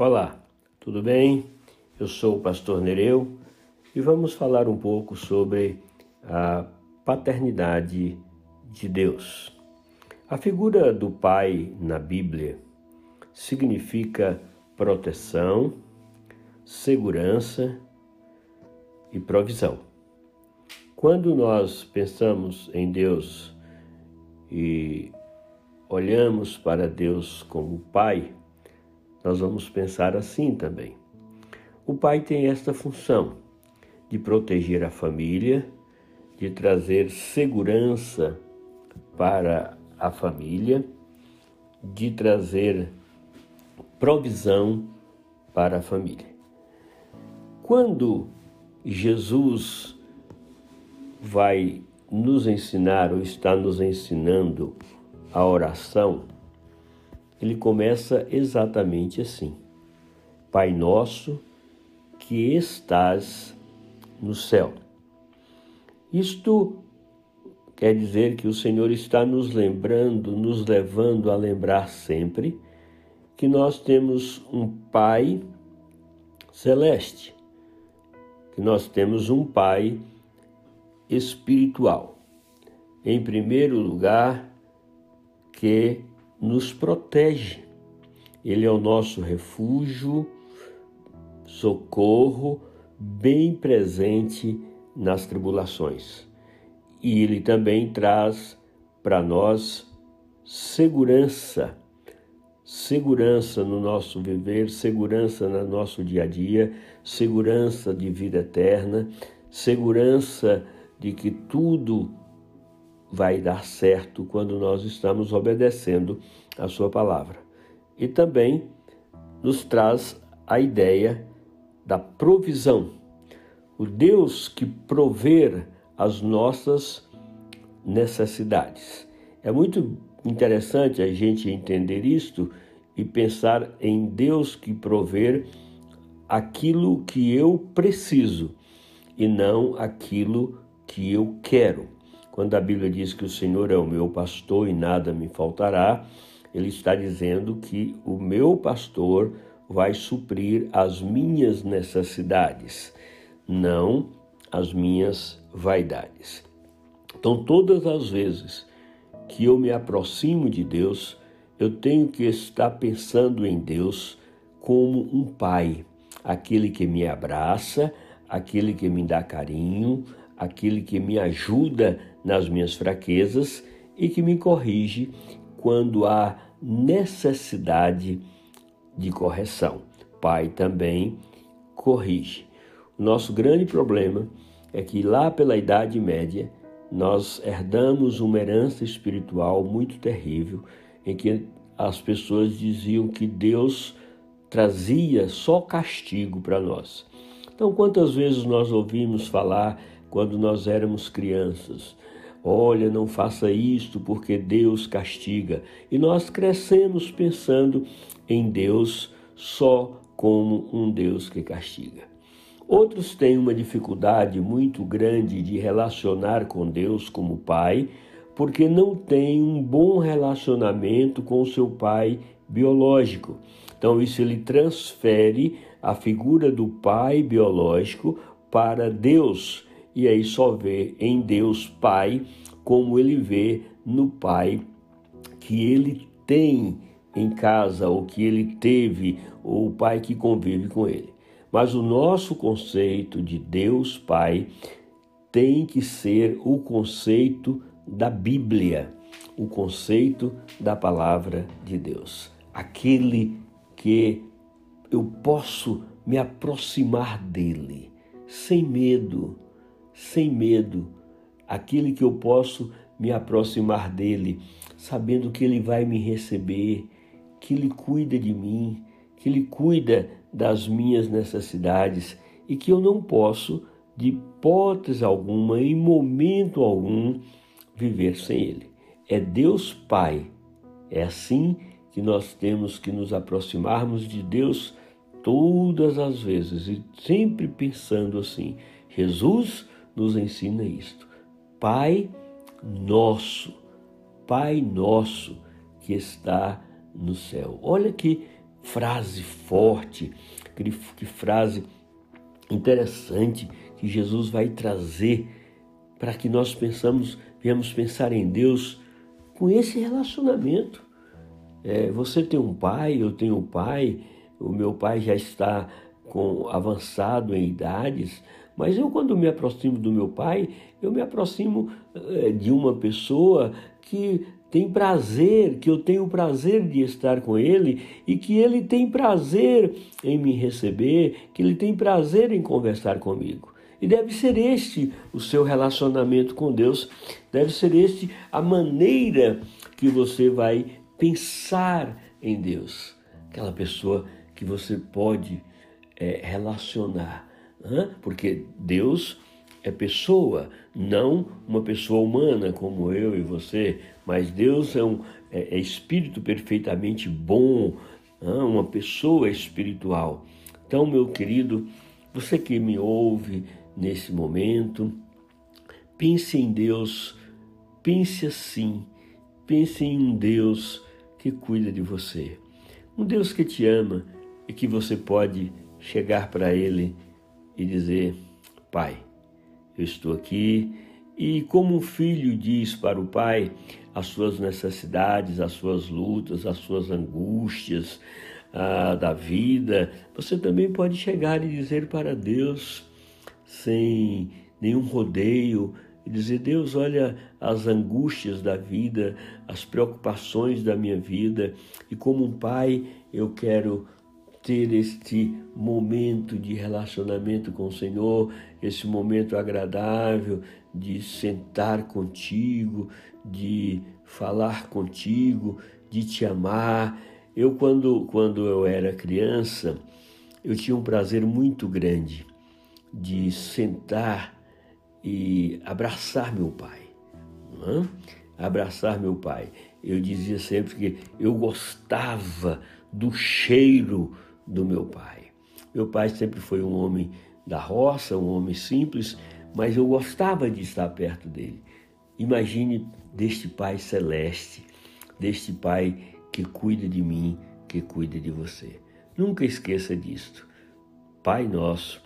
Olá, tudo bem? Eu sou o pastor Nereu e vamos falar um pouco sobre a paternidade de Deus. A figura do pai na Bíblia significa proteção, segurança e provisão. Quando nós pensamos em Deus e olhamos para Deus como Pai, nós vamos pensar assim também. O pai tem esta função de proteger a família, de trazer segurança para a família, de trazer provisão para a família. Quando Jesus vai nos ensinar ou está nos ensinando a oração, ele começa exatamente assim: Pai nosso que estás no céu. Isto quer dizer que o Senhor está nos lembrando, nos levando a lembrar sempre que nós temos um Pai celeste, que nós temos um Pai espiritual. Em primeiro lugar, que nos protege. Ele é o nosso refúgio, socorro, bem presente nas tribulações. E ele também traz para nós segurança, segurança no nosso viver, segurança no nosso dia a dia, segurança de vida eterna, segurança de que tudo vai dar certo quando nós estamos obedecendo a Sua palavra. E também nos traz a ideia da provisão. O Deus que prover as nossas necessidades. É muito interessante a gente entender isto e pensar em Deus que prover aquilo que eu preciso e não aquilo que eu quero. Quando a Bíblia diz que o Senhor é o meu pastor e nada me faltará, ele está dizendo que o meu pastor vai suprir as minhas necessidades, não as minhas vaidades. Então, todas as vezes que eu me aproximo de Deus, eu tenho que estar pensando em Deus como um pai, aquele que me abraça, aquele que me dá carinho, aquele que me ajuda nas minhas fraquezas e que me corrige quando há necessidade de correção. Pai também corrige. Nosso grande problema é que lá pela Idade Média nós herdamos uma herança espiritual muito terrível em que as pessoas diziam que Deus trazia só castigo para nós. Então, quantas vezes nós ouvimos falar quando nós éramos crianças. Olha, não faça isto porque Deus castiga. E nós crescemos pensando em Deus só como um Deus que castiga. Outros têm uma dificuldade muito grande de relacionar com Deus como Pai, porque não têm um bom relacionamento com seu pai biológico. Então, isso ele transfere a figura do pai biológico para Deus e aí só vê em Deus Pai como ele vê no Pai que ele tem em casa, ou que ele teve, ou o Pai que convive com ele. Mas o nosso conceito de Deus Pai tem que ser o conceito da Bíblia, o conceito da palavra de Deus. Aquele que eu posso me aproximar dele sem medo, sem medo, aquele que eu posso me aproximar dele, sabendo que ele vai me receber, que ele cuida de mim, que ele cuida das minhas necessidades e que eu não posso, de hipótese alguma, em momento algum, viver sem ele. É Deus Pai. É assim que nós temos que nos aproximarmos de Deus todas as vezes e sempre pensando assim: Jesus nos ensina isto. Pai nosso, Pai nosso que está no céu. Olha que frase forte, que, que frase interessante que Jesus vai trazer para que nós pensamos, venhamos pensar em Deus com esse relacionamento. É, você tem um pai, eu tenho um pai, o meu pai já está com avançado em idades, mas eu quando me aproximo do meu pai, eu me aproximo é, de uma pessoa que tem prazer, que eu tenho prazer de estar com ele e que ele tem prazer em me receber, que ele tem prazer em conversar comigo. E deve ser este o seu relacionamento com Deus, deve ser este a maneira que você vai pensar em Deus. Aquela pessoa que você pode é, relacionar. Porque Deus é pessoa, não uma pessoa humana como eu e você, mas Deus é, um, é, é espírito perfeitamente bom, uma pessoa espiritual. Então, meu querido, você que me ouve nesse momento, pense em Deus, pense assim, pense em um Deus que cuida de você, um Deus que te ama e que você pode chegar para Ele e dizer: Pai, eu estou aqui. E como um filho diz para o pai as suas necessidades, as suas lutas, as suas angústias ah, da vida, você também pode chegar e dizer para Deus, sem nenhum rodeio, e dizer: Deus, olha as angústias da vida, as preocupações da minha vida, e como um pai, eu quero ter este momento de relacionamento com o Senhor, esse momento agradável de sentar contigo, de falar contigo, de te amar. Eu quando quando eu era criança, eu tinha um prazer muito grande de sentar e abraçar meu pai. Abraçar meu pai. Eu dizia sempre que eu gostava do cheiro do meu pai. Meu pai sempre foi um homem da roça, um homem simples, mas eu gostava de estar perto dele. Imagine deste Pai celeste, deste Pai que cuida de mim, que cuida de você. Nunca esqueça disto. Pai nosso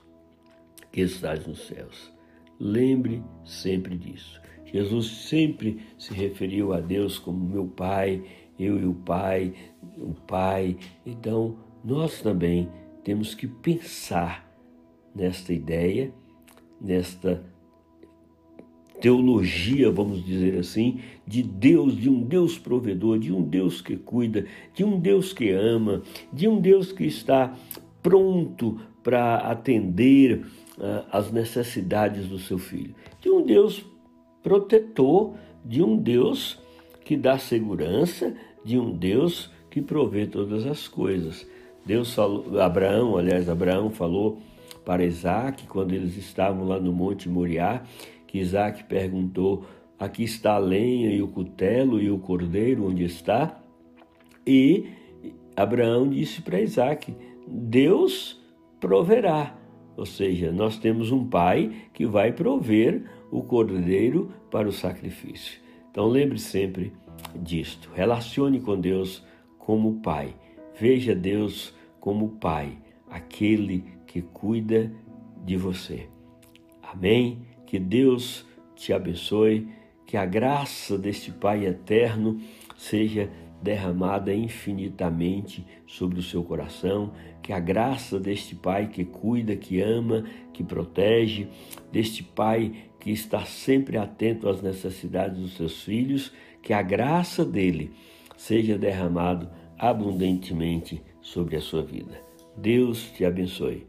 que estás nos céus. Lembre sempre disso. Jesus sempre se referiu a Deus como meu Pai, eu e o Pai, o Pai. Então, nós também temos que pensar nesta ideia, nesta teologia, vamos dizer assim, de Deus, de um Deus provedor, de um Deus que cuida, de um Deus que ama, de um Deus que está pronto para atender uh, as necessidades do seu filho, de um Deus protetor, de um Deus que dá segurança, de um Deus que provê todas as coisas. Deus falou, Abraão, aliás, Abraão falou para Isaac, quando eles estavam lá no Monte Moriá, que Isaac perguntou: Aqui está a lenha e o cutelo e o cordeiro, onde está? E Abraão disse para Isaac: Deus proverá. Ou seja, nós temos um pai que vai prover o cordeiro para o sacrifício. Então lembre sempre disto. Relacione com Deus como pai. Veja Deus como pai, aquele que cuida de você. Amém? Que Deus te abençoe, que a graça deste Pai eterno seja derramada infinitamente sobre o seu coração, que a graça deste Pai que cuida, que ama, que protege, deste Pai que está sempre atento às necessidades dos seus filhos, que a graça dele seja derramado abundantemente sobre a sua vida. Deus te abençoe.